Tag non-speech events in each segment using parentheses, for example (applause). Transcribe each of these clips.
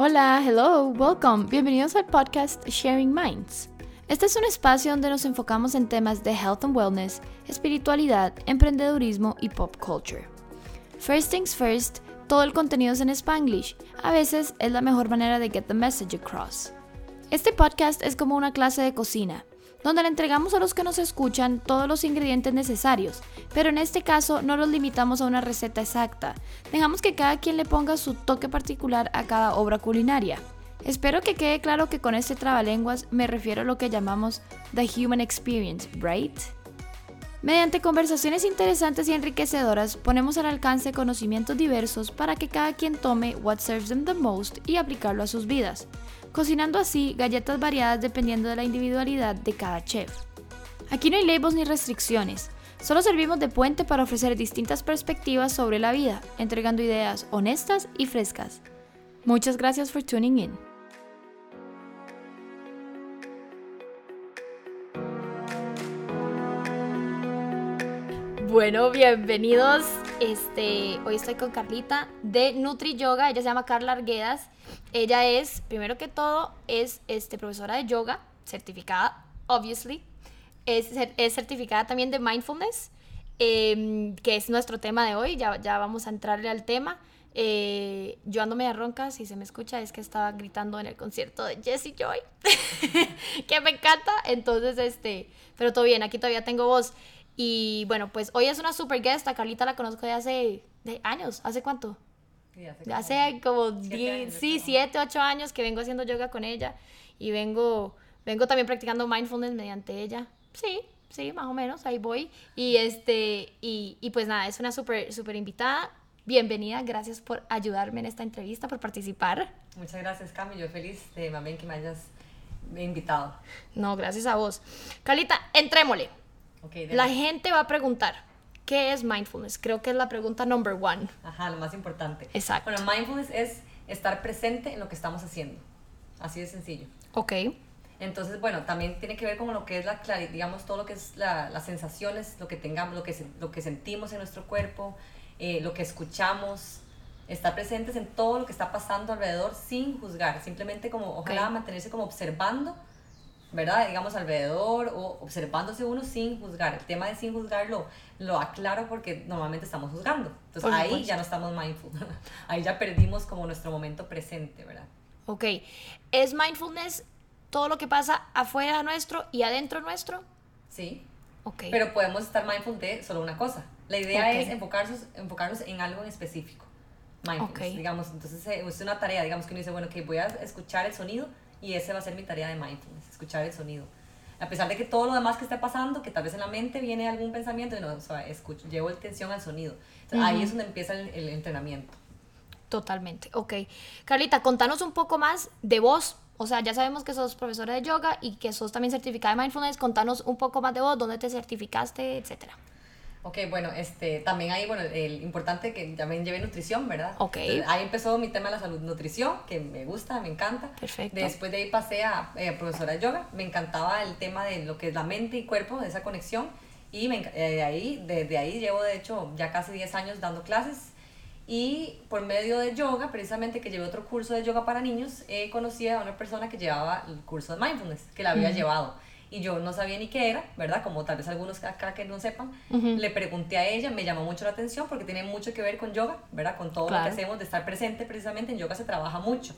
Hola, hello, welcome. Bienvenidos al podcast Sharing Minds. Este es un espacio donde nos enfocamos en temas de health and wellness, espiritualidad, emprendedurismo y pop culture. First things first, todo el contenido es en Spanglish. A veces es la mejor manera de get the message across. Este podcast es como una clase de cocina donde le entregamos a los que nos escuchan todos los ingredientes necesarios, pero en este caso no los limitamos a una receta exacta, dejamos que cada quien le ponga su toque particular a cada obra culinaria. Espero que quede claro que con este trabalenguas me refiero a lo que llamamos the human experience, right? Mediante conversaciones interesantes y enriquecedoras ponemos al alcance conocimientos diversos para que cada quien tome what serves them the most y aplicarlo a sus vidas cocinando así galletas variadas dependiendo de la individualidad de cada chef. Aquí no hay labels ni restricciones, solo servimos de puente para ofrecer distintas perspectivas sobre la vida, entregando ideas honestas y frescas. Muchas gracias por tuning in. Bueno, bienvenidos. Este, hoy estoy con Carlita de Nutri Yoga. Ella se llama Carla Arguedas. Ella es, primero que todo, es este, profesora de yoga, certificada, obviously. Es, es certificada también de mindfulness, em, que es nuestro tema de hoy. Ya, ya vamos a entrarle al tema. Eh, yo ando media ronca, si se me escucha, es que estaba gritando en el concierto de Jessie Joy, (laughs) que me encanta. Entonces, este, pero todo bien, aquí todavía tengo voz. Y bueno, pues hoy es una super guest. A Carlita la conozco de hace de años. ¿Hace cuánto? hace, como 10, sí, 7, 8 años que vengo haciendo yoga con ella. Y vengo, vengo también practicando mindfulness mediante ella. Sí, sí, más o menos, ahí voy. Y, este, y, y pues nada, es una súper super invitada. Bienvenida, gracias por ayudarme en esta entrevista, por participar. Muchas gracias, Cami. Yo feliz de más que me hayas invitado. No, gracias a vos. Carlita, entrémosle. la gente va a preguntar, ¿qué es mindfulness? Creo que es la pregunta number one. Ajá, lo más importante. Exacto. Bueno, mindfulness es estar presente en lo que estamos haciendo. Así de sencillo. Ok. Entonces, bueno, también tiene que ver con lo que es la digamos, todo lo que es las sensaciones, lo que tengamos, lo que, lo que sentimos en nuestro cuerpo, eh, lo que escuchamos, estar presentes en todo lo que está pasando alrededor sin juzgar, simplemente como, ojalá mantenerse como observando ¿verdad? Digamos alrededor o observándose uno sin juzgar. El tema de sin juzgar lo, aclaro porque normalmente estamos juzgando. Entonces ahí ya no estamos mindful. (laughs) ahí ya perdimos como nuestro momento presente, ¿verdad? Ok. ¿Es mindfulness todo lo que pasa afuera nuestro y adentro nuestro? Sí. Ok. Pero podemos estar mindful de solo una cosa. La idea es enfocarnos, enfocarnos en algo en específico. Mindfulness, digamos. Entonces eh, es una tarea, digamos que uno dice, bueno, que voy a escuchar el sonido y ese va a ser mi tarea de mindfulness, escuchar el sonido. A pesar de que todo lo demás que esté pasando, que tal vez en la mente viene algún pensamiento, y no, o sea, escucho, llevo atención al sonido. Ahí es donde empieza el, entrenamiento. Totalmente, ok. Carlita, contanos un poco más de vos. O sea, ya sabemos que sos profesora de yoga y que sos también certificada de mindfulness. Contanos un poco más de vos, dónde te certificaste, etcétera. Ok, bueno, este, también ahí, bueno, el importante que también lleve nutrición, ¿verdad? Ok. ahí empezó mi tema de la salud nutrición, que me gusta, me encanta. Perfecto. Después de ahí pasé a eh, profesora de yoga. Me encantaba el tema de lo que es la mente y cuerpo, de esa conexión. Y me, eh, de ahí, desde ahí llevo, de hecho, ya casi 10 años dando clases. Y por medio de yoga, precisamente que llevé otro curso de yoga para niños, eh, conocí a una persona que llevaba el curso de mindfulness, que la había llevado y yo no sabía ni qué era, ¿verdad? Como tal vez algunos acá que no sepan, le pregunté a ella, me llamó mucho la atención porque tiene mucho que ver con yoga, ¿verdad? Con todo lo que hacemos de estar presente precisamente en yoga se trabaja mucho.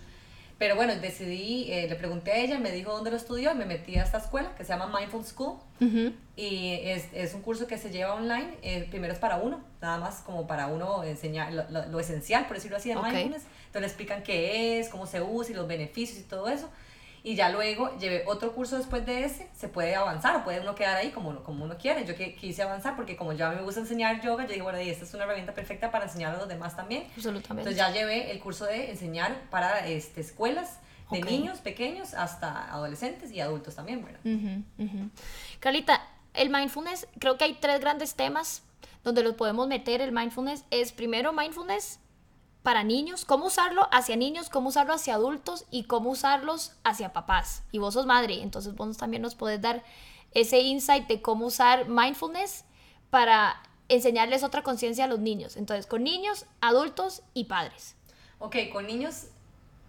Pero bueno, decidí, eh, le pregunté a ella, me dijo dónde lo estudió y me metí a esta escuela que se llama Mindful School. Y es, es, un curso que se lleva online. Eh, primero es para uno, nada más como para uno enseñar lo, lo, esencial, por decirlo así, de mindfulness. Entonces le explican qué es, cómo se usa y los beneficios y todo eso y ya luego llevé otro curso después de ese, se puede avanzar o puede uno quedar ahí como uno, como uno quiere. Yo que, quise avanzar porque como ya me gusta enseñar yoga, yo dije, bueno, y esta es una herramienta perfecta para enseñar a los demás también. Absolutamente. Entonces ya llevé el curso de enseñar para este, escuelas de niños pequeños hasta adolescentes y adultos también, ¿verdad? Carlita, el mindfulness, creo que hay tres grandes temas donde los podemos meter. El mindfulness es primero mindfulness para niños, cómo usarlo hacia niños, cómo usarlo hacia adultos y cómo usarlos hacia papás. Y vos sos madre, entonces vos también nos podés dar ese insight de cómo usar mindfulness para enseñarles otra conciencia a los niños. Entonces, con niños, adultos y padres. Ok, con niños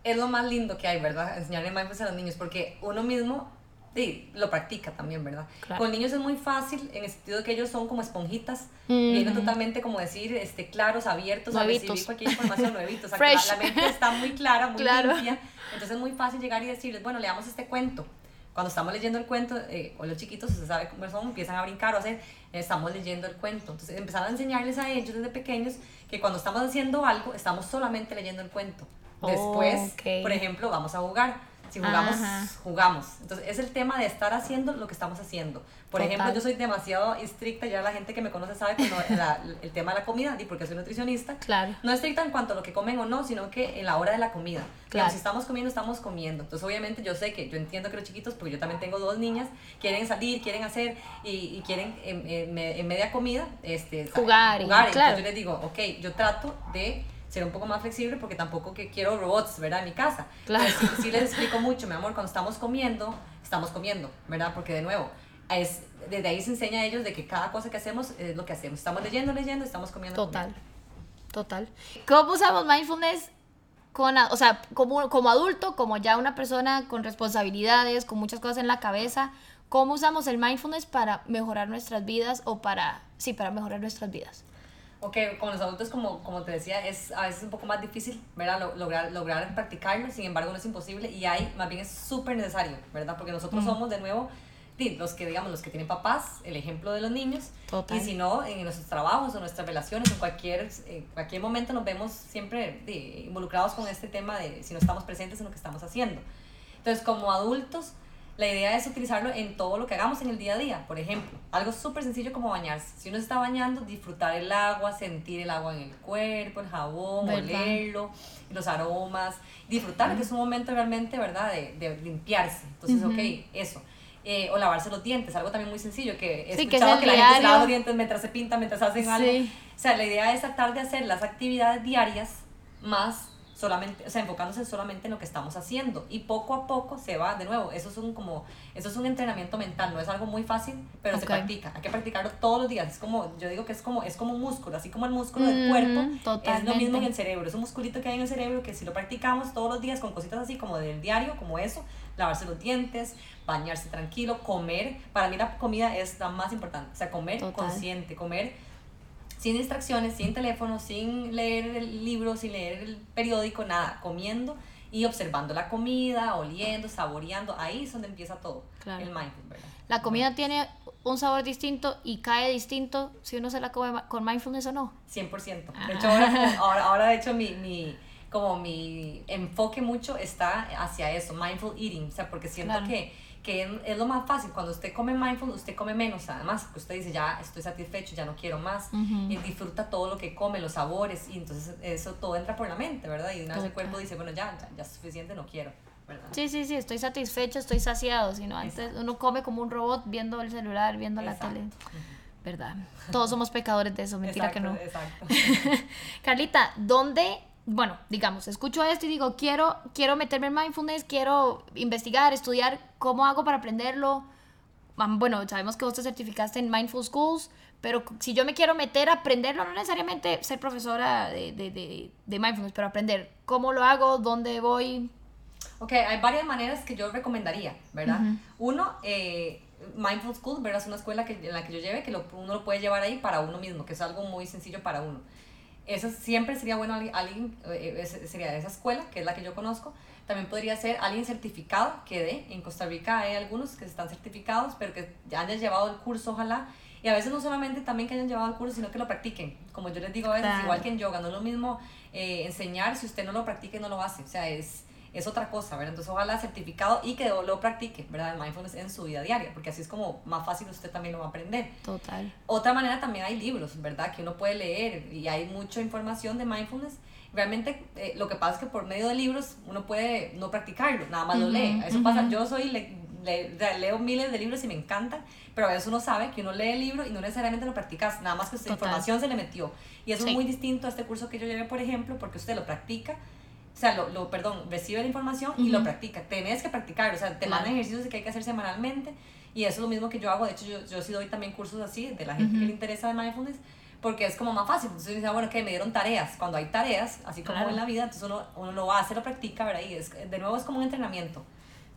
es lo más lindo que hay, ¿verdad? Enseñarle mindfulness a los niños, porque uno mismo sí, lo practica también, ¿verdad? Con niños es muy fácil en el sentido de que ellos son como esponjitas, vienen totalmente como decir, este, claros, abiertos a recibir cualquier información, nuevitos, (laughs) o sea, la, mente está muy clara, muy limpia, entonces es muy fácil llegar y decirles, bueno, leamos este cuento. Cuando estamos leyendo el cuento, eh, o los chiquitos, se sabe cómo son, empiezan a brincar o hacer, estamos leyendo el cuento. Entonces empezar a enseñarles a ellos desde pequeños que cuando estamos haciendo algo, estamos solamente leyendo el cuento. Después, por ejemplo, vamos a jugar si jugamos, jugamos. Entonces, es el tema de estar haciendo lo que estamos haciendo. Por ejemplo, yo soy demasiado estricta, ya la gente que me conoce sabe cuando (laughs) el tema de la comida, y porque soy nutricionista, claro. no estricta en cuanto a lo que comen o no, sino que en la hora de la comida. Claro. si estamos comiendo, estamos comiendo. Entonces, obviamente, yo sé que, yo entiendo que los chiquitos, porque yo también tengo dos niñas, quieren salir, quieren hacer y, quieren en, media comida este, jugar. jugar. Y, Entonces, yo les digo, ok, yo trato de ser un poco más flexible porque tampoco que quiero robots, ¿verdad? En mi casa. Claro. sí, les explico mucho, mi amor, cuando estamos comiendo, estamos comiendo, ¿verdad? Porque de nuevo, es, desde ahí se enseña a ellos de que cada cosa que hacemos es lo que hacemos. Estamos leyendo, leyendo, estamos comiendo. Total, total. ¿Cómo usamos mindfulness? Con, o sea, como, como adulto, como ya una persona con responsabilidades, con muchas cosas en la cabeza, ¿cómo usamos el mindfulness para mejorar nuestras vidas o para, sí, para mejorar nuestras vidas? Ok, con los adultos, como, como te decía, es a veces un poco más difícil, ¿verdad? Lograr, lograr practicarlo, sin embargo no es imposible y hay, más bien es súper necesario, ¿verdad? Porque nosotros somos de nuevo los que, digamos, los que tienen papás, el ejemplo de los niños. Y si no, en nuestros trabajos o nuestras relaciones, en cualquier, en cualquier momento nos vemos siempre involucrados con este tema de si no estamos presentes en lo que estamos haciendo. Entonces, como adultos, la idea es utilizarlo en todo lo que hagamos en el día a día. Por ejemplo, algo súper sencillo como bañarse. Si uno se está bañando, disfrutar el agua, sentir el agua en el cuerpo, el jabón, olerlo, los aromas, disfrutar, que es un momento realmente, ¿verdad?, de, de limpiarse. Entonces, ok, eso. Eh, o lavarse los dientes, algo también muy sencillo, que he escuchado que, la gente se lava los dientes mientras se pinta, mientras hacen algo. O sea, la idea es tratar de hacer las actividades diarias más solamente, o sea, enfocándose solamente en lo que estamos haciendo. Y poco a poco se va, de nuevo, eso es un como, eso es un entrenamiento mental, no es algo muy fácil, pero se practica, hay que practicarlo todos los días, es como, yo digo que es como, es como un músculo, así como el músculo del cuerpo, es lo mismo en el cerebro, es un musculito que hay en el cerebro que si lo practicamos todos los días con cositas así como del diario, como eso, lavarse los dientes, bañarse tranquilo, comer, para mí la comida es la más importante, o sea, comer consciente, comer sin distracciones, sin teléfono, sin leer el libro, sin leer el periódico, nada, comiendo y observando la comida, oliendo, saboreando, ahí es donde empieza todo, el mindfulness, ¿verdad? La comida tiene un sabor distinto y cae distinto si uno se la come con mindfulness o no. 100%. De hecho, ahora, (laughs) ahora, ahora, de hecho mi, mi, como mi enfoque mucho está hacia eso, mindful eating, o sea, porque siento que que es lo más fácil. Cuando usted come mindful, usted come menos, además, que usted dice, ya estoy satisfecho, ya no quiero más, y disfruta todo lo que come, los sabores, y entonces eso todo entra por la mente, ¿verdad? Y una vez el cuerpo dice, bueno, ya, ya, ya es suficiente, no quiero. ¿verdad? Sí, sí, sí, estoy satisfecho, estoy saciado, sino antes uno come como un robot viendo el celular, viendo la tele. ¿Verdad? Todos somos pecadores de eso, mentira que no. Exacto. (laughs) Carlita, ¿dónde bueno, digamos, escucho esto y digo, quiero, quiero meterme en mindfulness, quiero investigar, estudiar cómo hago para aprenderlo. Bueno, sabemos que vos te certificaste en Mindful Schools, pero si yo me quiero meter a aprenderlo, no necesariamente ser profesora de, de, de, mindfulness, pero aprender cómo lo hago, dónde voy. Ok, hay varias maneras que yo recomendaría, ¿verdad? Uno, eh, Mindful School, ¿verdad? Es una escuela que, en la que yo lleve, que uno lo puede llevar ahí para uno mismo, que es algo muy sencillo para uno. Eso siempre sería bueno alguien, eh, sería de esa escuela, que es la que yo conozco. También podría ser alguien certificado, que de, en Costa Rica hay algunos que están certificados, pero que ya hayan llevado el curso, ojalá. Y a veces no solamente también que hayan llevado el curso, sino que lo practiquen. Como yo les digo a veces, igual que en yoga, no es lo mismo eh, enseñar si usted no lo practica y no lo hace. O sea, es es otra cosa, ¿verdad? Entonces ojalá certificado y que lo practique, ¿verdad? El mindfulness en su vida diaria, porque así es como más fácil usted también lo va a aprender. Total. Otra manera también hay libros, ¿verdad? Que uno puede leer y hay mucha información de mindfulness. Realmente eh, lo que pasa es que por medio de libros uno puede no practicarlo, nada más lo lee. Eso pasa, yo soy, le, leo miles de libros y me encantan, pero a veces uno sabe que uno lee el libro y no necesariamente lo practicas, nada más que esta información se le metió. Y eso es muy distinto a este curso que yo llevé, por ejemplo, porque usted lo practica o sea, lo, lo, perdón, recibe la información y lo practica. Tenés que practicar, o sea, te mandan ejercicios que hay que hacer semanalmente y eso es lo mismo que yo hago. De hecho, yo, yo sí doy también cursos así de la gente que le interesa de mindfulness porque es como más fácil. Entonces dice, bueno, que me dieron tareas. Cuando hay tareas, así como Claro. en la vida, entonces uno, uno lo hace, lo practica, ¿verdad? Y es, de nuevo es como un entrenamiento.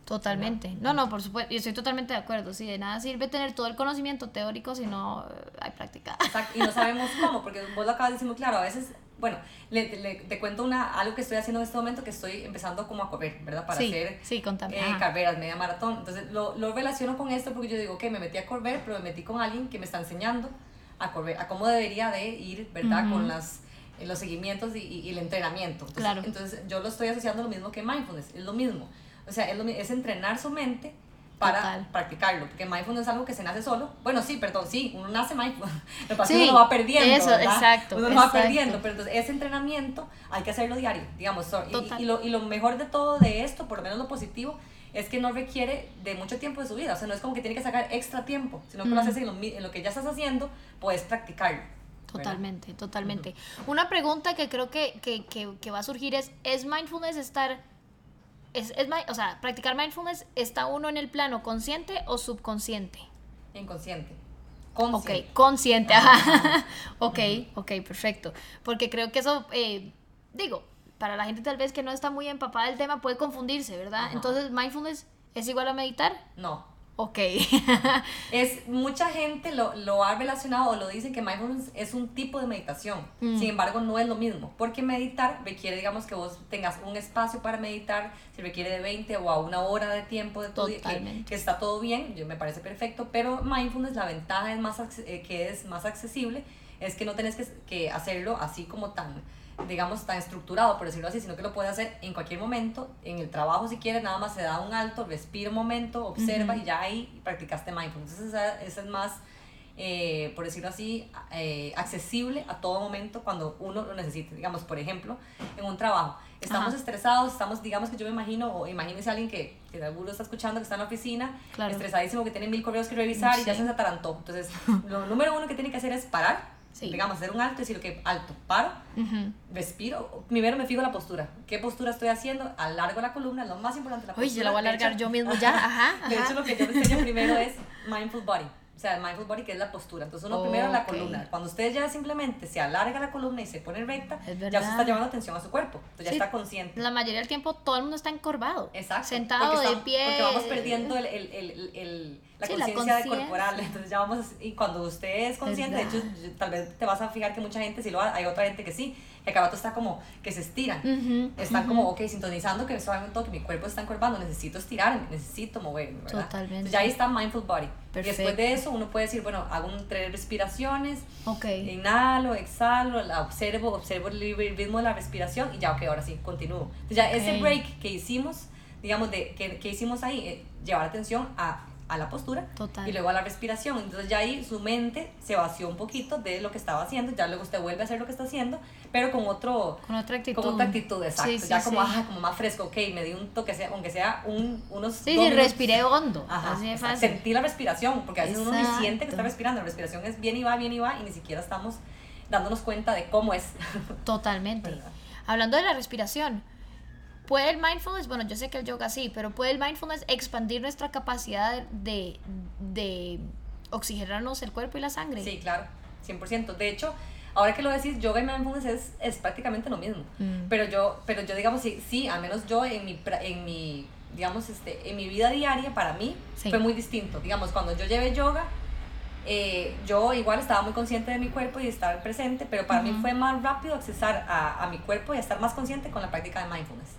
Totalmente. No, no, por supuesto. Y estoy totalmente de acuerdo. Sí, de nada sirve tener todo el conocimiento teórico si no eh, hay práctica. Exacto, y no sabemos cómo, porque vos lo acabas de decir muy claro, a veces, bueno, le, le- te cuento una, algo que estoy haciendo en este momento, que estoy empezando como a correr, ¿verdad? Para sí, hacer sí, eh, carreras, media maratón. Entonces lo, lo relaciono con esto porque yo digo, que me metí a correr, pero me metí con alguien que me está enseñando a correr, a cómo debería de ir, ¿verdad? Ujú. Con las, eh, los seguimientos y, y- y el entrenamiento. Entonces, Claro. entonces yo lo estoy asociando lo mismo que mindfulness, es lo mismo. O sea, es, lo es entrenar su mente para Total. practicarlo, porque mindfulness es algo que se nace solo. Bueno, sí, perdón, sí, uno nace mindful. (laughs) Lo que Sí, uno va perdiendo. eso, ¿verdad? exacto, Uno lo va exacto. perdiendo, pero entonces ese entrenamiento hay que hacerlo diario, digamos. y- y, lo, y lo mejor de todo de esto, por lo menos lo positivo, es que no requiere de mucho tiempo de su vida. O sea, no es como que tiene que sacar extra tiempo, sino que lo Mm. haces en lo, en lo que ya estás haciendo, puedes practicarlo. ¿verdad? Totalmente, totalmente. Una pregunta que creo que, que, que, que va a surgir es, ¿es mindfulness estar... Es, es, o sea, practicar mindfulness, ¿está uno en el plano consciente o subconsciente? Inconsciente. Ok, Consciente. consciente, ajá. (laughs) ok, ok, perfecto. Porque creo que eso, eh, digo, para la gente tal vez que no está muy empapada del tema puede confundirse, ¿verdad? Ajá. Entonces, mindfulness es igual a meditar. No. Ok. (laughs) Es, mucha gente lo, lo ha relacionado o lo dice que mindfulness es un tipo de meditación. Mm. Sin embargo, no es lo mismo. Porque meditar requiere, digamos, que vos tengas un espacio para meditar. Se requiere de 20 o a una hora de tiempo de tu día, que, que está todo bien. Yo, me parece perfecto. Pero mindfulness, la ventaja es más, eh, que es más accesible es que no tenés que, que hacerlo así como tan digamos, tan estructurado, por decirlo así, sino que lo puedes hacer en cualquier momento, en el trabajo si quieres, nada más se da un alto, respira un momento, observa Ujú. y ya ahí practicaste mindfulness. Entonces esa, esa es más, eh, por decirlo así, eh, accesible a todo momento cuando uno lo necesite. Digamos, por ejemplo, en un trabajo. Estamos Ajá. estresados, estamos, digamos que yo me imagino, o imagínese a alguien que, que seguro está escuchando, que está en la oficina, Claro. estresadísimo, que tiene mil correos que revisar y ya Sí. se atarantó. Entonces, (laughs) lo número uno que tiene que hacer es parar, Sí. digamos, hacer un alto y decir, ok, alto, paro, Ujú. respiro, primero me fijo la postura. ¿Qué postura estoy haciendo? Alargo la columna, lo más importante. La Uy, postura. yo la voy a De alargar hecho- yo mismo ya. Ajá. (laughs) De ajá. hecho, lo que yo enseño primero es (laughs) mindful body. O sea, el mindful body que es la postura. Entonces, uno primero la columna. Cuando usted ya simplemente se alarga la columna y se pone recta, Es ya verdad. usted está llevando atención a su cuerpo. Entonces, ya Sí. está consciente. La mayoría del tiempo todo el mundo está encorvado. Exacto. Sentado porque de estamos- pie. Porque vamos perdiendo el, el, el, el- la Sí, conciencia corporal. Entonces ya vamos, y cuando usted es consciente, de hecho, verdad. tal vez te vas a fijar que mucha gente sí lo ha- hay otra gente que sí, cada rato está como que se estiran. Ujú, Están como, ok, sintonizando que suavemente que mi cuerpo está encorvando, necesito estirarme, necesito moverme, ¿verdad? Totalmente. Entonces ya ahí está mindful body. Y después de eso uno puede decir, bueno, hago un, tres respiraciones, Ok. inhalo, exhalo, la observo, observo el ri- ritmo de la respiración y ya, ok, ahora sí, continúo. Entonces ya ese break que hicimos, digamos, de, que, que hicimos ahí, eh, llevar atención a, a la postura Total. y luego a la respiración. Entonces ya ahí su mente se vació un poquito de lo que estaba haciendo, ya luego usted vuelve a hacer lo que está haciendo, pero con otro... Con otra actitud. Con otra actitud, exacto. Sí, sí, ya como, sí. ah, como más fresco, ok, me di un toque, sea- aunque sea un, unos Sí, sí, respiré hondo. Ajá, así de exacto. fácil. Sentí la respiración, porque a veces uno ni siente que está Exacto. respirando. La respiración es bien y va, bien y va, y ni siquiera estamos dándonos cuenta de cómo es. (laughs) Totalmente. ¿Verdad? Hablando de la respiración, ¿puede el mindfulness, bueno, yo sé que el yoga sí, pero puede el mindfulness expandir nuestra capacidad de, de oxigenarnos el cuerpo y la sangre? Sí, claro, 100%. De hecho, ahora que lo decís, yoga y mindfulness es, es prácticamente lo mismo. Mm. Pero yo, pero yo digamos, sí, sí, al menos yo en mi, en mi, digamos, este, en mi vida diaria, para mí, Sí. fue muy distinto. Digamos, cuando yo llevé yoga, eh, yo igual estaba muy consciente de mi cuerpo y de estar presente, pero para mí fue más rápido accesar a, a mi cuerpo y estar más consciente con la práctica de mindfulness.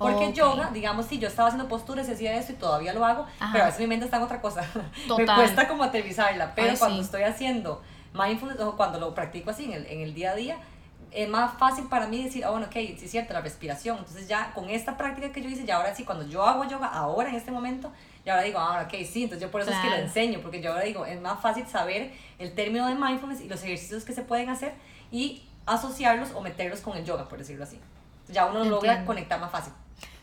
Porque Ok. yoga, digamos, sí, yo estaba haciendo posturas y hacía eso y todavía lo hago, Ajá. pero a veces mi mente está en otra cosa. (laughs) Me Total. cuesta como aterrizarla, pero Ay, cuando sí. estoy haciendo mindfulness o cuando lo practico así en el, en el día a día, es más fácil para mí decir, ah, bueno, ok, sí es cierto, la respiración. Entonces ya con esta práctica que yo hice, ya ahora sí, cuando yo hago yoga, ahora en este momento, ya ahora digo, ah, ok, sí, entonces yo por eso es que Claro. lo enseño, porque yo ahora digo, es más fácil saber el término de mindfulness y los ejercicios que se pueden hacer y asociarlos o meterlos con el yoga, por decirlo así. Ya uno logra Entiendo. conectar más fácil.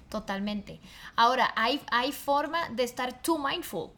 Totalmente. Ahora, ¿hay, hay forma de estar too mindful.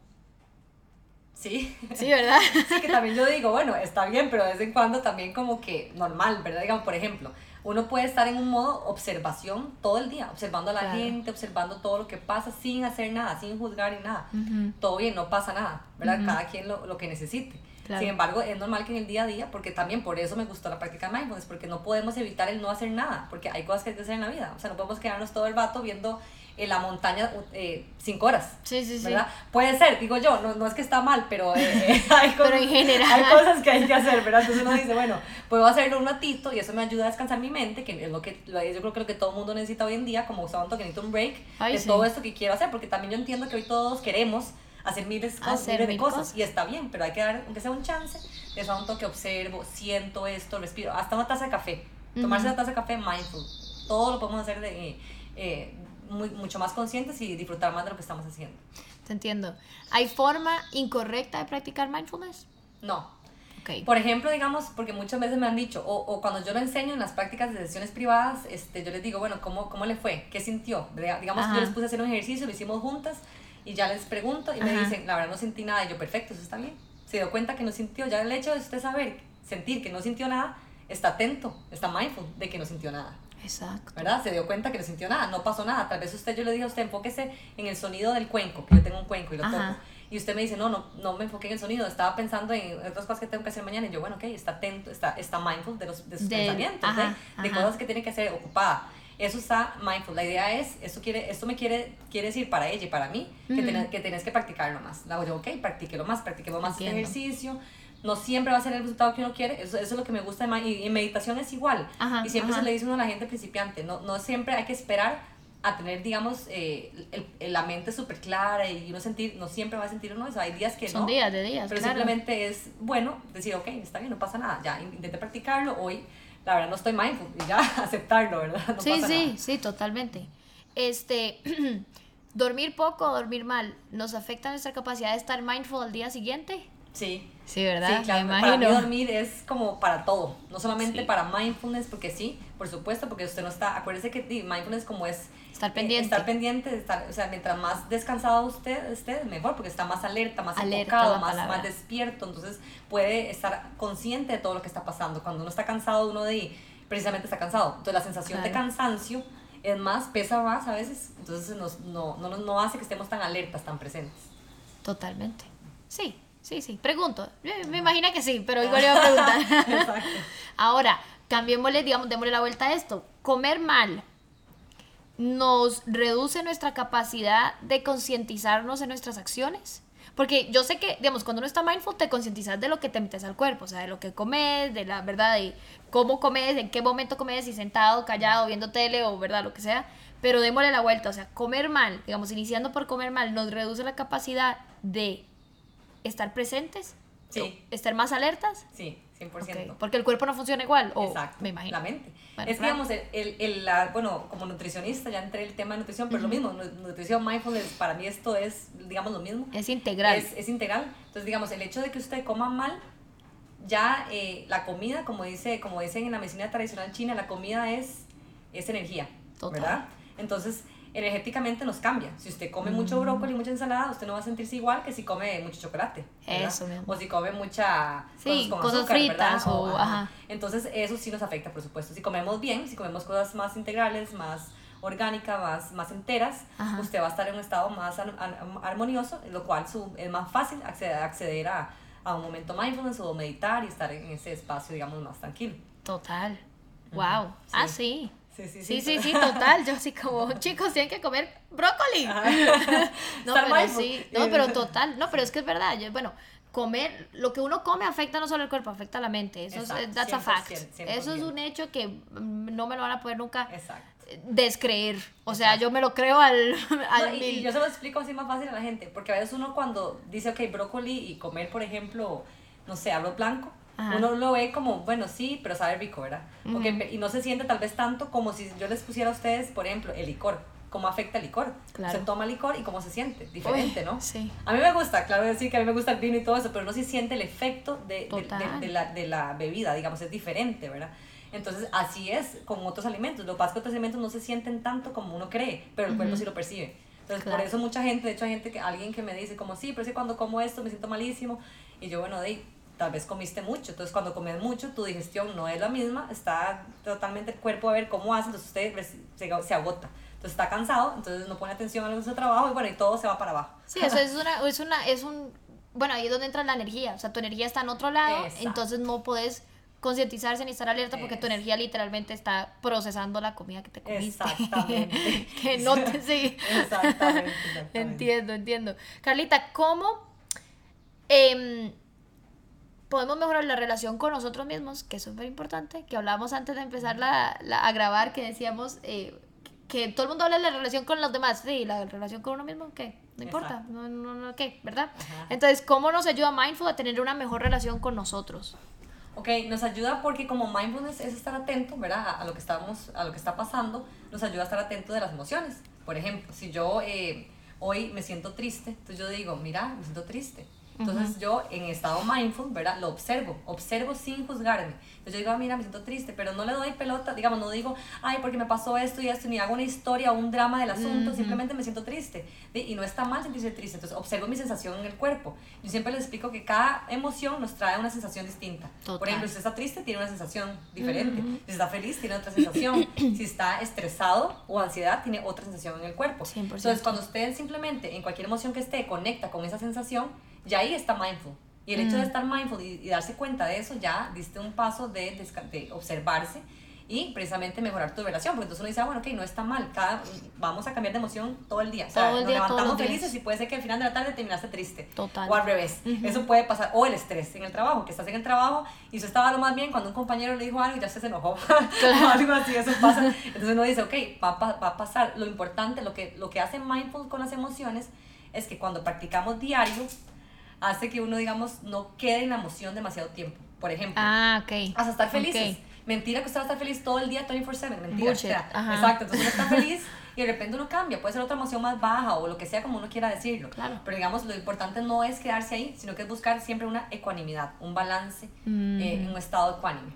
Sí. Sí, ¿verdad? (laughs) Sí, que también yo digo, bueno, está bien, pero de vez en cuando también como que normal, ¿verdad? Digamos, por ejemplo, uno puede estar en un modo observación todo el día, observando a la Claro. gente, observando todo lo que pasa sin hacer nada, sin juzgar y nada. Ujú. Todo bien, no pasa nada, ¿verdad? Ujú. Cada quien lo, lo que necesite. Sin embargo, es normal que en el día a día, porque también por eso me gustó la práctica de mindfulness, porque no podemos evitar el no hacer nada, porque hay cosas que hay que hacer en la vida. O sea, no podemos quedarnos todo el rato viendo en la montaña eh, cinco horas. Sí, sí, sí. ¿verdad? Puede ser, digo yo, no, no es que está mal, pero, eh, eh, (laughs) hay, cosas, pero en general. hay cosas que hay que hacer, ¿verdad? Entonces uno dice, bueno, puedo hacerlo un ratito y eso me ayuda a descansar mi mente, que es lo que yo creo que lo que todo el mundo necesita hoy en día, como un que necesito un break de todo esto que quiero hacer, porque también yo entiendo que hoy todos queremos hacer miles, hacer de cosas, y está bien, pero hay que dar, aunque sea un chance, de un toque, observo, siento esto, respiro, hasta una taza de café, tomarse una taza de café mindful, todo lo podemos hacer de, eh, muy, mucho más conscientes y disfrutar más de lo que estamos haciendo. Te entiendo. ¿Hay forma incorrecta de practicar mindfulness? No. Okay. Por ejemplo, digamos, porque muchas veces me han dicho, o, o, cuando yo lo enseño en las prácticas de sesiones privadas, este, yo les digo, bueno, ¿cómo, cómo le fue? ¿Qué sintió? Digamos, yo les puse a hacer un ejercicio, lo hicimos juntas, y ya les pregunto y me dicen, la verdad no sentí nada, y yo, perfecto, eso está bien. Se dio cuenta que no sintió, ya el hecho de usted saber, sentir que no sintió nada, está atento, está mindful de que no sintió nada. Exacto. ¿Verdad? Se dio cuenta que no sintió nada, no pasó nada. Tal vez usted, yo le dije a usted, enfóquese en el sonido del cuenco, que yo tengo un cuenco y lo toco. Y usted me dice, no, no, no me enfoqué en el sonido, estaba pensando en otras cosas que tengo que hacer mañana. Y yo, bueno, ok, está atento, está, está mindful de, los, de sus pensamientos, de cosas que tiene que hacer ocupada. Eso está mindful. La idea es, esto, quiere, esto me quiere, quiere decir para ella y para mí, que, tenés, que tenés que practicarlo más. La yo, ok, practíquelo más, practíquelo más este ejercicio. No siempre va a ser el resultado que uno quiere, eso, eso es lo que me gusta, y en meditación es igual, y siempre se le dice uno a la gente principiante, no, no siempre hay que esperar a tener, digamos, eh, el, la mente súper clara y uno sentir, no siempre va a sentir uno eso, hay días que Son no. días de días, Pero simplemente es bueno decir, ok, está bien, no pasa nada, ya intenté practicarlo, hoy la verdad no estoy mindful, y ya (laughs) aceptarlo, ¿verdad? No sí, sí, sí, totalmente. Este, (clears throat) dormir poco o dormir mal, ¿nos afecta nuestra capacidad de estar mindful al día siguiente? Sí. Sí, ¿verdad? Sí, claro. Para mí dormir es como para todo, no solamente para mindfulness, porque sí, por supuesto, porque usted no está, acuérdese que mindfulness como es... Estar pendiente. estar pendiente, estar, o sea, mientras más descansado usted esté, mejor, porque está más alerta, más enfocado, más, más despierto, entonces puede estar consciente de todo lo que está pasando. Cuando uno está cansado, uno de precisamente está cansado. Entonces la sensación de cansancio es más, pesa más a veces, entonces nos, no, no, no hace que estemos tan alertas, tan presentes. Totalmente. Sí, Sí, sí, pregunto. Me imagino que sí, pero igual iba a preguntar. (laughs) Exacto. Ahora, cambiémosle, digamos, démosle la vuelta a esto. Comer mal nos reduce nuestra capacidad de concientizarnos en nuestras acciones. Porque yo sé que, digamos, cuando uno está mindful, te concientizas de lo que te metes al cuerpo, o sea, de lo que comes, de la verdad, de cómo comes, en qué momento comes, si sentado, callado, viendo tele o verdad, lo que sea. Pero démosle la vuelta, o sea, comer mal, digamos, iniciando por comer mal, nos reduce la capacidad de estar presentes, sí. estar más alertas. Sí, 100%. Porque el cuerpo no funciona igual, o Exacto, me imagino. La mente. es digamos, el, el, la, bueno, como nutricionista ya entré el tema de nutrición, pero lo mismo, nutrición, mindfulness, para mí esto es, digamos, lo mismo. Es integral. Es, es integral. Entonces, digamos, el hecho de que usted coma mal, ya eh, la comida, como, dice, como dicen en la medicina tradicional china, la comida es, es energía, Total. ¿verdad? Entonces, energéticamente nos cambia. Si usted come mucho mm. brócoli, mucha ensalada, usted no va a sentirse igual que si come mucho chocolate. Eso O si come mucha sí, cosas, fritas o, Entonces eso sí nos afecta, por supuesto. Si comemos bien, si comemos cosas más integrales, más orgánicas, más, más enteras, usted va a estar en un estado más armonioso, lo cual es más fácil acceder, acceder a, a, un momento mindfulness o meditar y estar en ese espacio, digamos, más tranquilo. Total. Wow. Ah, sí. Sí, sí, sí. Sí, sí, total. Yo así como, (laughs) chicos, tienen que comer brócoli. (laughs) no, pero sí, no, pero (laughs) total. No, pero es que es verdad. Yo, bueno, comer, lo que uno come afecta no solo el cuerpo, afecta a la mente. Eso es, that's a fact. Eso es un hecho que mm, no me lo van a poder nunca descreer. O sea, yo me lo creo al, al y, yo se lo explico así más fácil a la gente, porque a veces uno cuando dice, ok, brócoli y comer, por ejemplo, no sé, arroz blanco, uno lo ve como, bueno, sí, pero sabe rico, ¿verdad? y no se siente tal vez tanto como si yo les pusiera a ustedes, por ejemplo, el licor. ¿Cómo afecta el licor? Se toma licor y cómo se siente. Diferente, ¿no? Sí. A mí me gusta, claro decir que a mí me gusta el vino y todo eso, pero no se siente el efecto de, de, la, de la bebida, digamos, es diferente, ¿verdad? Entonces, así es con otros alimentos. Lo que pasa es que otros alimentos no se sienten tanto como uno cree, pero el cuerpo sí lo percibe. Entonces, por eso mucha gente, de hecho, hay gente que, alguien que me dice como, sí, pero es que cuando como esto me siento malísimo. Y yo, bueno, de tal vez comiste mucho. Entonces, cuando comes mucho, tu digestión no es la misma, está totalmente el cuerpo a ver cómo hace, entonces usted se, se agota. Entonces está cansado, entonces no pone atención a lo que su trabajo y bueno, y todo se va para abajo. Sí, eso es una, es una, es un bueno, ahí es donde entra la energía, o sea, tu energía está en otro lado, Exacto. entonces no puedes concientizarse ni estar alerta porque tu energía literalmente está procesando la comida que te comiste. Exactamente. (laughs) que no te sí. Exactamente, (laughs) exactamente. entiendo, entiendo. Carlita, ¿cómo em, podemos mejorar la relación con nosotros mismos? Que es súper importante, que hablábamos antes de empezar la, la- a grabar, que decíamos eh, que todo el mundo habla de la relación con los demás. Sí, la relación con uno mismo, ¿qué? No importa, no, no, no, ¿qué? ¿Verdad? Ajá. Entonces, ¿cómo nos ayuda Mindful a tener una mejor relación con nosotros? Ok, nos ayuda porque como mindfulness es estar atento, ¿verdad? A, a lo que estamos, a lo que está pasando, nos ayuda a estar atento de las emociones. Por ejemplo, si yo eh, hoy me siento triste, entonces yo digo, mira, me siento triste. Entonces yo en estado mindful, ¿verdad? Lo observo, observo sin juzgarme. Entonces yo digo, ah, mira, me siento triste, pero no le doy pelota, digamos, no digo, ay, porque me pasó esto y esto, ni hago una historia o un drama del asunto, simplemente me siento triste. Y no está mal sentirse triste, entonces observo mi sensación en el cuerpo. Yo siempre les explico que cada emoción nos trae una sensación distinta. Total. Por ejemplo, si está triste, tiene una sensación diferente. Si está feliz, tiene otra sensación. (coughs) si está estresado o ansiedad, tiene otra sensación en el cuerpo. 100%. Entonces, cuando usted simplemente, en cualquier emoción que esté, conecta con esa sensación, ya ahí está mindful. Y el hecho de estar mindful y, y darse cuenta de eso, ya diste un paso de, desca- de observarse y precisamente mejorar tu relación. Porque entonces uno dice, ah, bueno, ok, no está mal. Cada, vamos a cambiar de emoción todo el día. O sea, el nos día, levantamos felices y puede ser que al final de la tarde terminaste triste. Total. O al revés. Eso puede pasar. O el estrés en el trabajo, que estás en el trabajo y usted estaba lo más bien cuando un compañero le dijo algo y ya se enojó. (laughs) o algo así, eso pasa. Entonces uno dice, ok, va, a pa- va a pasar. Lo importante, lo que, lo que hace mindful con las emociones es que cuando practicamos diario, hace que uno, digamos, no quede en la emoción demasiado tiempo. Por ejemplo, Ah, ok. hasta estar felices. Ok. Mentira que usted va a estar feliz todo el día 24/7, mentira. O sea, exacto, entonces uno está (laughs) feliz y de repente uno cambia, puede ser otra emoción más baja o lo que sea como uno quiera decirlo. Claro. Pero digamos, lo importante no es quedarse ahí, sino que es buscar siempre una ecuanimidad, un balance, eh, un estado ecuánime.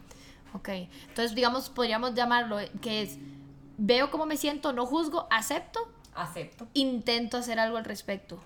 Ok. Entonces, digamos, podríamos llamarlo eh, que es, veo cómo me siento, no juzgo, acepto, Acepto. intento hacer algo al respecto.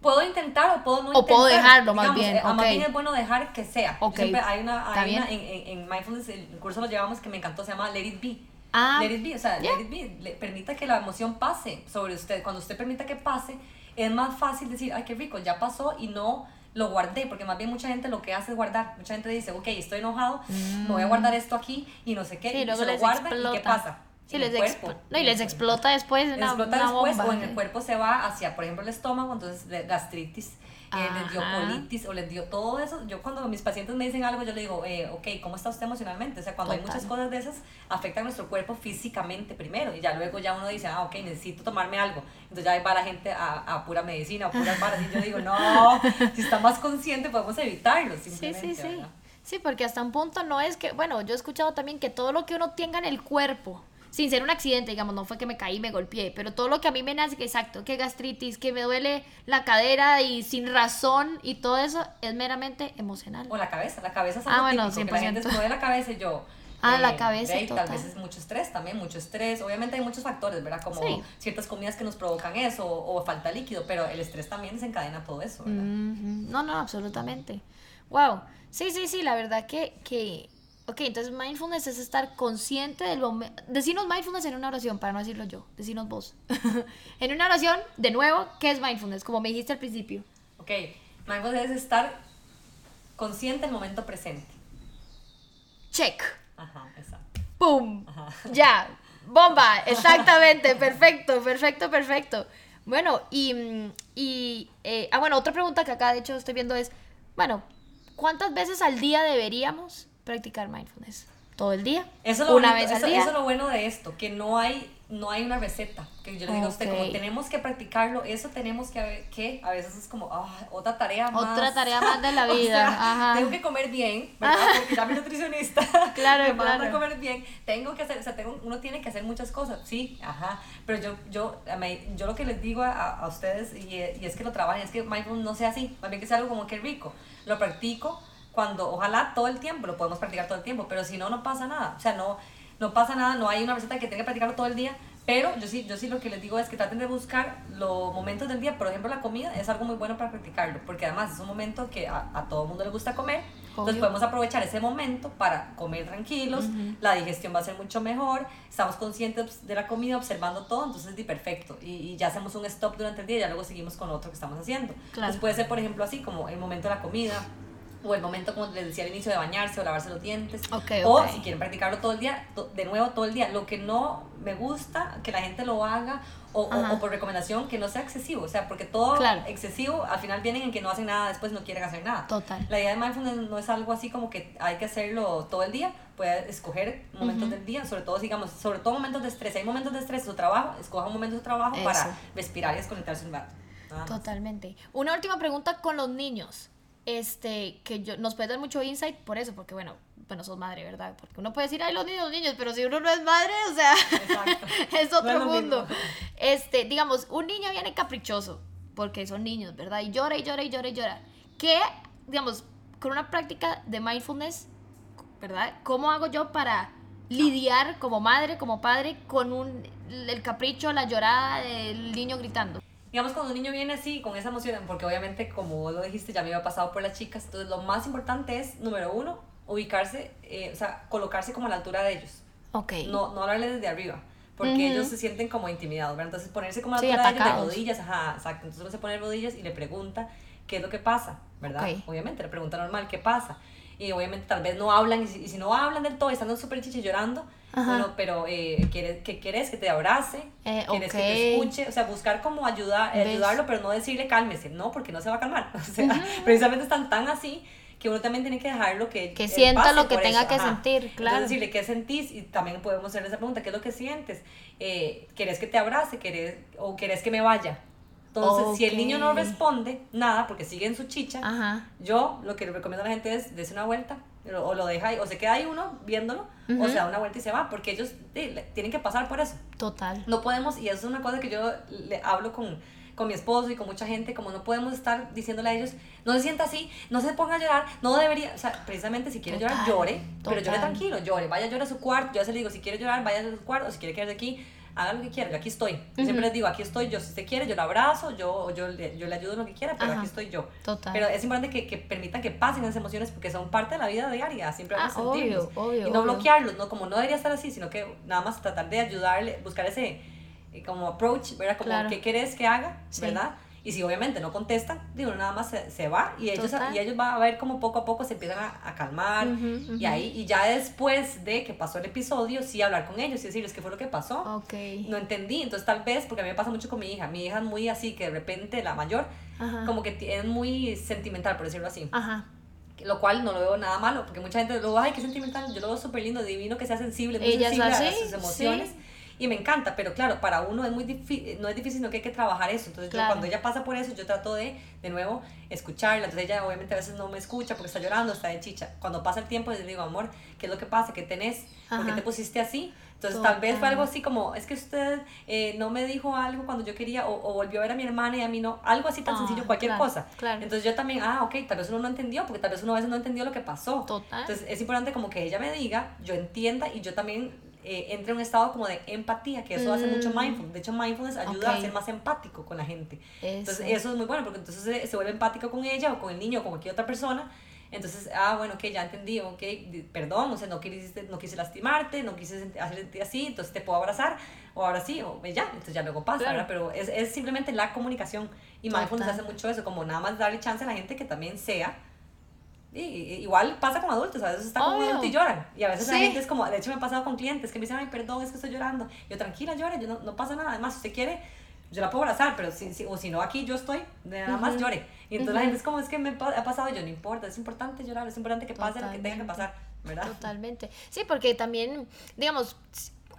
Puedo intentar o puedo no O puedo intentar. dejarlo, más Digamos, bien, eh, Más ok. bien es bueno dejar que sea. Yo Ok. Siempre hay una, hay una en, en, en Mindfulness, el curso lo llevamos que me encantó, se llama Let It Be. Ah, Let It Be, o sea, yeah. Let It Be, le- permita que la emoción pase sobre usted. Cuando usted permita que pase, es más fácil decir, ay, qué rico, ya pasó y no lo guardé, porque más bien mucha gente lo que hace es guardar. Mucha gente dice, ok, estoy enojado, me voy a guardar esto aquí y no sé qué, Mm. Sí, y luego se lo guarda explota. y qué pasa. Sí, En les, el expl- cuerpo. no, y les explota después una, explota una después bomba. o en el cuerpo se va hacia, por ejemplo, el estómago, entonces gastritis, eh, les dio colitis o les dio todo eso. Yo cuando mis pacientes me dicen algo, yo le digo, eh, ok, ¿cómo está usted emocionalmente? O sea, cuando hay muchas cosas de esas, afectan nuestro cuerpo físicamente primero y ya luego ya uno dice, ah, ok, necesito tomarme algo. Entonces ya va la gente a, a pura medicina, a puras varas y yo digo, no, (laughs) si está más consciente podemos evitarlo Sí, sí, sí. ¿verdad? Sí, porque hasta un punto no es que, bueno, yo he escuchado también que todo lo que uno tenga en el cuerpo, sin ser un accidente, digamos, no fue que me caí y me golpeé, pero todo lo que a mí me nace, que exacto, que gastritis, que me duele la cadera y sin razón y todo eso es meramente emocional. O la cabeza, la cabeza es Ah, bueno, típico, que la gente 100%. se la cabeza y yo... Ah, eh, la cabeza, ahí, tal vez es mucho estrés también, mucho estrés. Obviamente hay muchos factores, ¿verdad? Como Sí. ciertas comidas que nos provocan eso o, o falta líquido, pero el estrés también desencadena todo eso, ¿verdad? No, no, absolutamente. Wow. Sí, sí, sí, la verdad que, que... Ok, entonces mindfulness es estar consciente del momento... Decinos mindfulness en una oración, para no decirlo yo. Decinos vos. (laughs) en una oración, de nuevo, ¿qué es mindfulness? Como me dijiste al principio. Ok, mindfulness es estar consciente del momento presente. Check. Ajá, exacto. ¡Pum! Ajá. (laughs) Ya. Bomba. Exactamente. Perfecto, perfecto, perfecto. Bueno, y... y eh, ah, bueno, otra pregunta que acá de hecho estoy viendo es, bueno, ¿cuántas veces al día deberíamos practicar mindfulness? ¿Todo el día? Eso ¿Una bonito- vez al eso- día? eso es lo bueno de esto, que no hay, no hay una receta. Que yo le digo a usted, como tenemos que practicarlo, eso tenemos que, que a veces es como, ah, otra tarea más. Otra tarea más de la (laughs) O vida, sea, ajá. Tengo que comer bien, ¿verdad? Porque ya mi nutricionista (laughs) Claro, me manda claro. a comer bien. Tengo que hacer, o sea, tengo, uno tiene que hacer muchas cosas, sí, ajá. Pero yo, yo, yo lo que les digo a, a ustedes, y, y es que lo trabajen, es que mindfulness no sea así, más bien que sea algo como que rico. Lo practico cuando, ojalá todo el tiempo, lo podemos practicar todo el tiempo, pero si no, no pasa nada. O sea, no, no pasa nada, no hay una receta que tenga que practicarlo todo el día. Pero yo sí, yo sí lo que les digo es que traten de buscar los momentos del día. Por ejemplo, la comida es algo muy bueno para practicarlo, porque además es un momento que a, a todo el mundo le gusta comer. Entonces Obvio. podemos aprovechar ese momento para comer tranquilos, la digestión va a ser mucho mejor, estamos conscientes de la comida, observando todo, entonces es perfecto. Y, y ya hacemos un stop durante el día y ya luego seguimos con otro que estamos haciendo. Claro. Entonces puede ser, por ejemplo, así como el momento de la comida. O el momento, como les decía al inicio, de bañarse o lavarse los dientes. Ok, o si quieren practicarlo todo el día, to- de nuevo todo el día. Lo que no me gusta, que la gente lo haga, o, o- o por recomendación, que no sea excesivo. O sea, porque todo Claro. excesivo, al final vienen en que no hacen nada, después no quieren hacer nada. Total. La idea de mindfulness no es algo así como que hay que hacerlo todo el día. Puede escoger momentos del día, sobre todo, digamos, sobre todo momentos de estrés. Hay momentos de estrés su trabajo, escoja un momento de trabajo Eso. para respirar y desconectarse un rato. Totalmente. Una última pregunta con los niños. Este, que yo, nos puede dar mucho insight por eso, porque bueno, bueno, sos madre, ¿verdad? Porque uno puede decir, ay, los niños, los niños, pero si uno no es madre, o sea, (laughs) es otro lo mundo. mismo. Este, digamos, un niño viene caprichoso, porque son niños, ¿verdad? Y llora y llora y llora y llora. ¿Qué, digamos, con una práctica de mindfulness, ¿verdad? ¿Cómo hago yo para lidiar como madre, como padre, con un, el capricho, la llorada del niño gritando? Digamos, cuando un niño viene así, con esa emoción, porque obviamente, como lo dijiste, ya me había pasado por las chicas, entonces lo más importante es, número uno, ubicarse, eh, o sea, colocarse como a la altura de ellos. Ok. No, no hablarles desde arriba, porque Ujú. ellos se sienten como intimidados, ¿verdad? Entonces ponerse como a la Sí, altura de ellos, de atacados. rodillas, ajá, exacto. Entonces uno se pone de rodillas y le pregunta qué es lo que pasa, ¿verdad? Ok. Obviamente, le pregunta normal qué pasa. Y obviamente tal vez no hablan, y si, y si no hablan del todo, están súper chiche llorando. Bueno, pero eh, ¿quieres, ¿qué quieres? Que te abrace, Eh, quieres que ok. te escuche, o sea, buscar como ayudar, ¿Ves? ayudarlo, pero no decirle cálmese, no, porque no se va a calmar. (laughs) O sea, precisamente están tan así que uno también tiene que dejarlo que Que sienta lo que tenga eso, que ajá. sentir, claro. Entonces, decirle qué sentís y también podemos hacerle esa pregunta, ¿qué es lo que sientes? Eh, ¿Querés que te abrace? ¿Querés, ¿O querés que me vaya? Entonces, si el niño no responde nada porque sigue en su chicha, Ajá. yo lo que le recomiendo a la gente es darse una vuelta o lo deja ahí, o se queda ahí uno viéndolo, o se da una vuelta y se va, porque ellos eh, tienen que pasar por eso. Total. No podemos, y eso es una cosa que yo le hablo con, con mi esposo y con mucha gente, como no podemos estar diciéndole a ellos, no se sienta así, no se ponga a llorar, no debería, o sea, precisamente si quiere llorar, Total, llore, pero llore tranquilo, llore, vaya a llorar a su cuarto, yo a veces le digo, si quiere llorar, vaya a su cuarto, o si quiere quedarse aquí, haga lo que quiera, yo aquí estoy. Yo siempre les digo, aquí estoy yo, si usted quiere, yo lo abrazo, yo, yo, le, yo le ayudo en lo que quiera, pero Ajá. aquí estoy yo. Total. Pero es importante que, que permitan que pasen esas emociones porque son parte de la vida diaria, siempre Ah, vamos a sentirlos. obvio, obvio, y no obvio. bloquearlos, ¿no? Como no debería estar así, sino que nada más tratar de ayudarle, buscar ese eh, como approach, ¿verdad? Como Claro. qué querés que haga, Sí. ¿verdad? Y si obviamente no contestan, digo, nada más se, se va y ellos, Total. y ellos van a ver como poco a poco se empiezan a, a calmar y ahí, y ya después de que pasó el episodio, sí hablar con ellos y decirles qué fue lo que pasó no entendí, entonces tal vez, porque a mí me pasa mucho con mi hija, mi hija es muy así, que de repente la mayor, Ajá. como que es muy sentimental, por decirlo así, Ajá. lo cual no lo veo nada malo, porque mucha gente lo ay, qué sentimental, yo lo veo súper lindo, divino que sea sensible, muy Ella sensible a sus emociones. sí. Y me encanta, pero claro, para uno es muy no es difícil, sino que hay que trabajar eso. Entonces, Claro. yo cuando ella pasa por eso, yo trato de, de nuevo, escucharla. Entonces, ella obviamente a veces no me escucha porque está llorando, está de chicha. Cuando pasa el tiempo, le digo, amor, ¿qué es lo que pasa? ¿Qué tenés? ¿Por qué te pusiste así? Entonces, tal vez fue algo así como, es que usted eh, no me dijo algo cuando yo quería, o, o volvió a ver a mi hermana y a mí no. Algo así tan Ah, sencillo, cualquier claro, cosa. claro. Entonces, yo también, ah, ok, tal vez uno no entendió, porque tal vez uno a veces no entendió lo que pasó. Total. Entonces, es importante como que ella me diga, yo entienda y yo también eh, entre en un estado como de empatía, que eso hace mucho Mm. mindfulness. De hecho, mindfulness ayuda Ok. a ser más empático con la gente. Entonces, Eso. eso es muy bueno, porque entonces se, se vuelve empático con ella o con el niño o con cualquier otra persona. Entonces, ah, bueno, ok, ya entendí, ok, perdón, o sea, no, quisiste, no quise lastimarte, no quise hacerte así, entonces te puedo abrazar, o ahora sí, o ya, entonces ya luego pasa, Claro. Pero es, es simplemente la comunicación. Y mindfulness hace mucho eso, como nada más darle chance a la gente que también sea y, igual pasa con adultos, a veces está Obvio. adulto y lloran. Y a veces la gente es como, de hecho me ha pasado con clientes que me dicen, ay, perdón, es que estoy llorando. Yo, tranquila, llore, yo no, no pasa nada. Además, si usted quiere, yo la puedo abrazar, pero si, si- o si no, aquí yo estoy, nada más Ujú. llore. Y entonces la gente es como, es que me ha pasado, yo no importa, es importante llorar, es importante que pase lo que tenga que Totalmente. pasar, ¿verdad? Totalmente. Sí, porque también, digamos,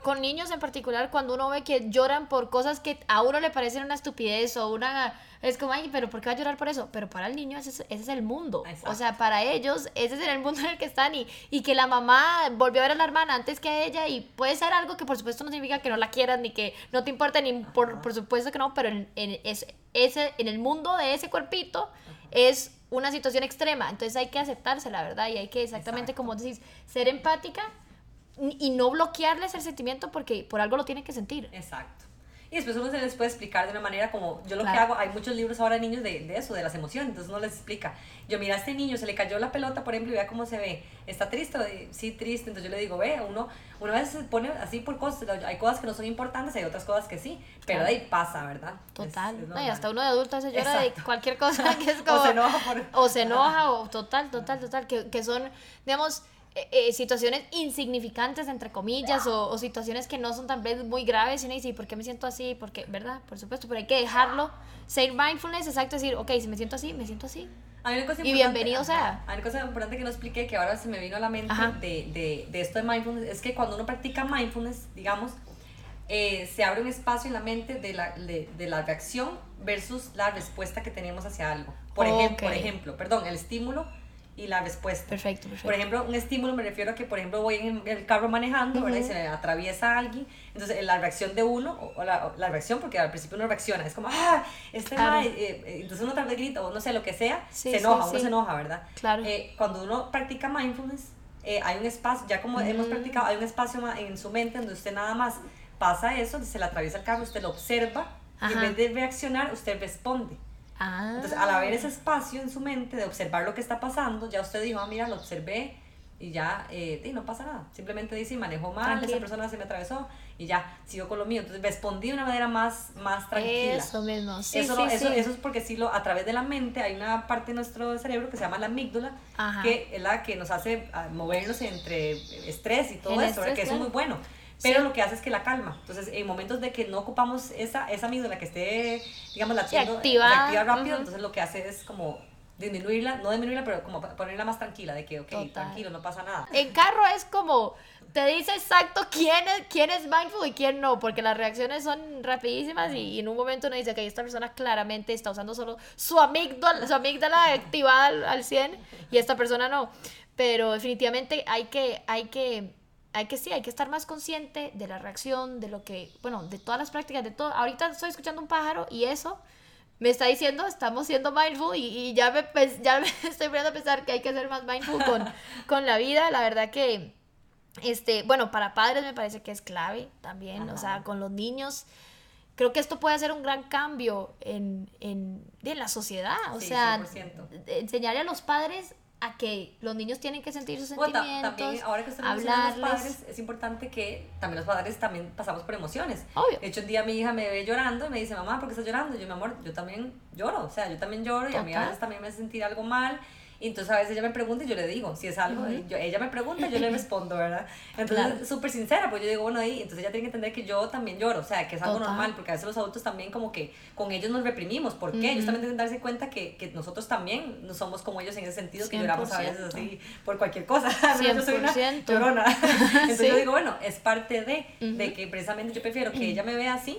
con niños en particular, cuando uno ve que lloran por cosas que a uno le parecen una estupidez o una... Es como, ay, pero ¿por qué va a llorar por eso? Pero para el niño ese es, ese es el mundo. Exacto. O sea, para ellos ese es el mundo en el que están y, y que la mamá volvió a ver a la hermana antes que a ella y puede ser algo que por supuesto no significa que no la quieras ni que no te importe, ni por, por supuesto que no, pero en, en ese, ese, en el mundo de ese cuerpito es una situación extrema. Entonces hay que aceptarse, la verdad, y hay que exactamente Exacto. como decís, ser empática y no bloquearles el sentimiento porque por algo lo tienen que sentir. Exacto. y después uno se les puede explicar de una manera como yo lo que hago, hay muchos libros ahora de niños de, de, eso, de las emociones, entonces uno les explica. Yo, mira, a este niño se le cayó la pelota, por ejemplo, y vea cómo se ve. ¿Está triste? Sí, triste. Entonces yo le digo, ve, uno, una vez se pone así por cosas, hay cosas que no son importantes, hay otras cosas que sí, pero de ahí pasa, ¿verdad? Total. y hasta uno de adulto se llora de cualquier cosa (laughs) que es como... (laughs) o se enoja por... O se enoja, o total, total, total, que, que son, digamos eh, eh, situaciones insignificantes, entre comillas, o, situaciones que no son tan muy graves, y uno dice, ¿por qué me siento así? Porque, ¿verdad? Por supuesto, pero hay que dejarlo. Ser mindfulness, exacto, decir, ok, si me siento así, me siento así. y bienvenido sea. Hay una cosa importante que no expliqué, que ahora se me vino a la mente de, de, de, esto de mindfulness, es que cuando uno practica mindfulness, digamos, eh, se abre un espacio en la mente de la, de, de, la reacción versus la respuesta que tenemos hacia algo. Por, ejemplo, por ejemplo, perdón, el estímulo y la respuesta. Perfecto, perfecto. Por ejemplo, un estímulo me refiero a que, por ejemplo, voy en el carro manejando, ¿verdad? Y se atraviesa alguien. Entonces, la reacción de uno, o la, la, reacción, porque al principio uno reacciona, es como, ah, este claro. Eh, eh, entonces uno tal vez grita, o no sé, lo que sea, se enoja, uno se enoja, ¿verdad? Claro. Eh, cuando uno practica mindfulness, hay un espacio, ya como hemos practicado, hay un espacio en su mente donde usted nada más pasa eso, se le atraviesa el carro, usted lo observa, y en vez de reaccionar, usted responde. Entonces, al haber ese espacio en su mente de observar lo que está pasando, ya usted dijo, ah, mira, lo observé y ya, eh, no pasa nada. Simplemente dice, manejó mal, esa persona se me atravesó y ya, sigo con lo mío. Entonces, respondí de una manera más, más tranquila. Eso mismo, sí, eso, eso, eso, es porque sí, lo, a través de la mente hay una parte de nuestro cerebro que se llama la amígdala, que es la que nos hace ah, movernos entre estrés y todo eso, que eso es muy bueno pero lo que hace es que la calma. Entonces, en momentos de que no ocupamos esa, esa amígdala que esté, digamos, latiendo, activa, activa rápido, entonces lo que hace es como disminuirla, no disminuirla, pero como ponerla más tranquila, de que, ok, tranquilo, no pasa nada. En carro es como, te dice exacto quién es, quién es mindful y quién no, porque las reacciones son rapidísimas y, en un momento uno dice que esta persona claramente está usando solo su amígdala, su amígdala (laughs) activada al, al 100 y esta persona no. Pero definitivamente hay que, hay que hay que sí, hay que estar más consciente de la reacción, de lo que, bueno, de todas las prácticas, de todo. Ahorita estoy escuchando un pájaro y eso me está diciendo, estamos siendo mindful y, y ya, me, ya me (laughs) estoy poniendo a pensar que hay que ser más mindful con, (laughs) con la vida. La verdad que, este, bueno, para padres me parece que es clave también, o sea, con los niños. Creo que esto puede hacer un gran cambio en, en, en la sociedad. O sea, enseñarle a los padres a que los niños tienen que sentir sus sentimientos, también, ahora que usted los padres, es importante que también los padres también pasamos por emociones. Obvio. De hecho, un día mi hija me ve llorando y me dice, mamá, ¿por qué estás llorando? yo, mi amor, yo también lloro, o sea, yo también lloro y a mí a veces también me hace sentir algo mal y entonces a veces ella me pregunta y yo le digo, si es algo, yo, ella me pregunta, yo le (laughs) respondo, ¿verdad? Entonces, súper sincera, pues yo digo, bueno, ahí, entonces ella tiene que entender que yo también lloro, o sea, que es algo normal, porque a veces los adultos también como que con ellos nos reprimimos, ¿por qué? Ellos también tienen que darse cuenta que, que, nosotros también no somos como ellos en ese sentido, que lloramos a veces así por cualquier cosa. (laughs) yo soy una llorona. (laughs) Entonces yo digo, bueno, es parte de, de que precisamente yo prefiero que (clears throat) ella me vea así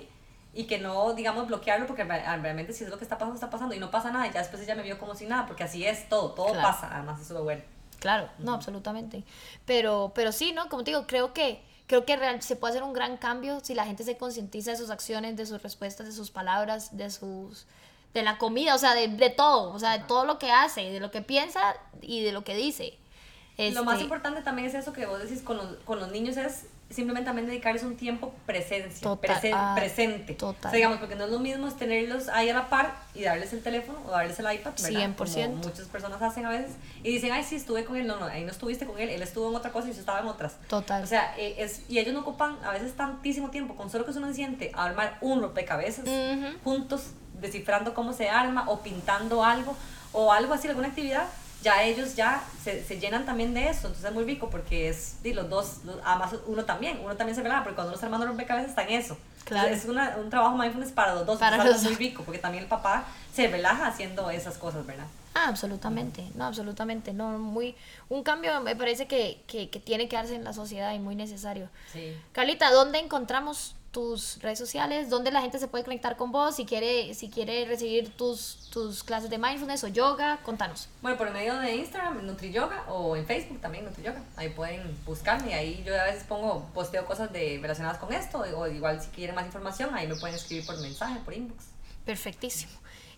y que no, digamos, bloquearlo porque realmente si es lo que está pasando, está pasando y no pasa nada y ya después ella me vio como si nada, porque así es todo, todo pasa, además eso es bueno. Claro, no, absolutamente. Pero, pero sí, ¿no? Como te digo, creo que, creo que real, se puede hacer un gran cambio si la gente se concientiza de sus acciones, de sus respuestas, de sus palabras, de sus de la comida, o sea, de, de todo, o sea, de todo lo que hace, de lo que piensa y de lo que dice. Lo más este importante también es eso que vos decís con los, con los niños, es simplemente también dedicarles un tiempo presencia, ah, presente. Total. O sea, digamos, porque no es lo mismo tenerlos ahí a la par y darles el teléfono o darles el iPad, ¿verdad? 100%. Como muchas personas hacen a veces y dicen, ay, sí, estuve con él. No, no, ahí no estuviste con él, él estuvo en otra cosa y yo estaba en otras. Total. O sea, eh, es, y ellos no ocupan a veces tantísimo tiempo, con solo que uno se siente armar un rompecabezas juntos, descifrando cómo se arma o pintando algo o algo así, alguna actividad ya ellos ya se, se, llenan también de eso, entonces es muy rico porque es, y los dos, además uno también, uno también se relaja, porque cuando los hermanos rompecabezas están en eso. Claro. es una, un trabajo mindfulness para los dos, para es muy rico, porque también el papá se relaja haciendo esas cosas, ¿verdad? Ah, absolutamente, no, absolutamente, no, muy, un cambio me parece que, que, que tiene que darse en la sociedad y muy necesario. Sí. Carlita, ¿dónde encontramos tus redes sociales, donde la gente se puede conectar con vos, si quiere, si quiere recibir tus, tus clases de mindfulness o yoga, contanos. Bueno, por medio de Instagram, NutriYoga, o en Facebook también, NutriYoga. Ahí pueden buscarme, ahí yo a veces pongo, posteo cosas de, relacionadas con esto, o igual si quieren más información, ahí me pueden escribir por mensaje, por inbox. Perfectísimo.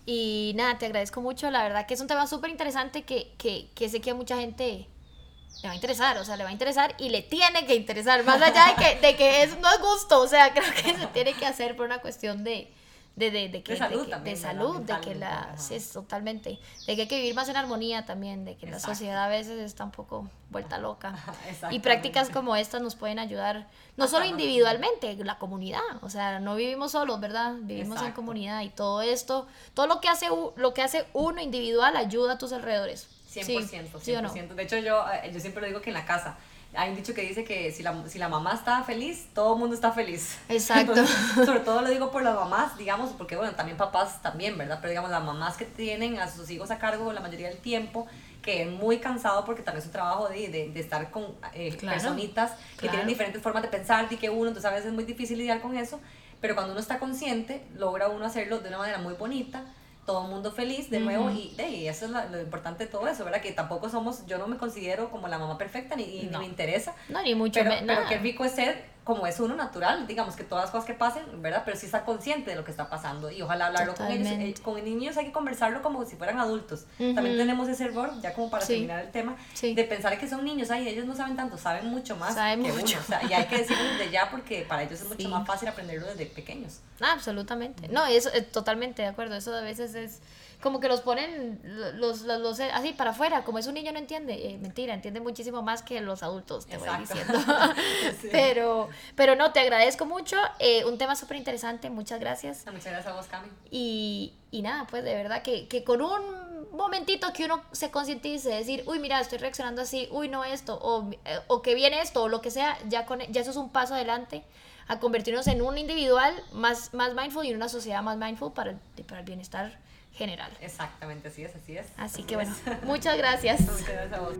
Y nada, te agradezco mucho, la verdad que es un tema súper interesante que, que, que sé que a mucha gente le va a interesar, o sea, le va a interesar y le tiene que interesar, más allá de que, de que es, no es gusto, o sea, (laughs) creo que se tiene que hacer por una cuestión de, de, de, de, que, De salud de, que- también, de ¿verdad? salud, de que Mentalmente, la, sí, es totalmente, de que hay que vivir más en armonía también, de que la sociedad a veces está un poco vuelta loca. (laughs) Y prácticas como estas nos pueden ayudar, no solo individualmente, la comunidad, o sea, no vivimos solos, ¿verdad? Vivimos en comunidad y todo esto, todo lo que hace, lo que hace uno individual ayuda a tus alrededores. 100%, Sí, 100%. ¿sí no? De hecho, yo, eh, yo siempre lo digo que en la casa hay un dicho que dice que si la, si la mamá está feliz, todo el mundo está feliz. (laughs) Exacto. Entonces, sobre todo lo digo por las mamás, digamos, porque bueno, también papás también, ¿verdad? Pero digamos, las mamás que tienen a sus hijos a cargo la mayoría del tiempo, que es muy cansado porque también es un trabajo de, de, de estar con eh, Claro, personitas que claro. tienen diferentes formas de pensar y que uno, entonces a veces es muy difícil lidiar con eso, pero cuando uno está consciente, logra uno hacerlo de una manera muy bonita, todo el mundo feliz de nuevo y, de, y eso es la- lo importante de todo eso, ¿verdad? Que tampoco somos, yo no me considero como la mamá perfecta ni, No. ni me interesa, No, ni mucho pero, me- pero qué rico es ser como es uno natural, digamos que todas las cosas que pasen, ¿verdad? Pero sí estar consciente de lo que está pasando y ojalá hablarlo con ellos. Totalmente. Eh, con niños hay que conversarlo como si fueran adultos. También Ujú. tenemos ese error, ya como para Sí. terminar el tema, Sí. de pensar que son niños, ay, ellos no saben tanto, saben mucho más Saben que mucho uno. O sea, y hay que decirlo desde ya porque para ellos es mucho Sí. más fácil aprenderlo desde pequeños. Ah, absolutamente. No, eso eh, totalmente de acuerdo. Eso a veces es como que los ponen los, los, los- así para afuera. Como es un niño no entiende. Eh, mentira, entiende muchísimo más que los adultos, te voy Exacto. diciendo. (laughs) Sí. pero, pero no, te agradezco mucho. Eh, un tema súper interesante. Muchas gracias. Muchas gracias a vos, Cami. Y, y nada, pues de verdad que, que con un momentito que uno se concientice, decir, uy, mira, estoy reaccionando así, uy, no esto, o, eh, o que viene esto, o lo que sea, ya, con, ya eso es un paso adelante a convertirnos en un individual más, más mindful y en una sociedad más mindful para para el bienestar general. Exactamente, así es, así es. Así, que pues. bueno, muchas gracias. (laughs) Muchas gracias a vos.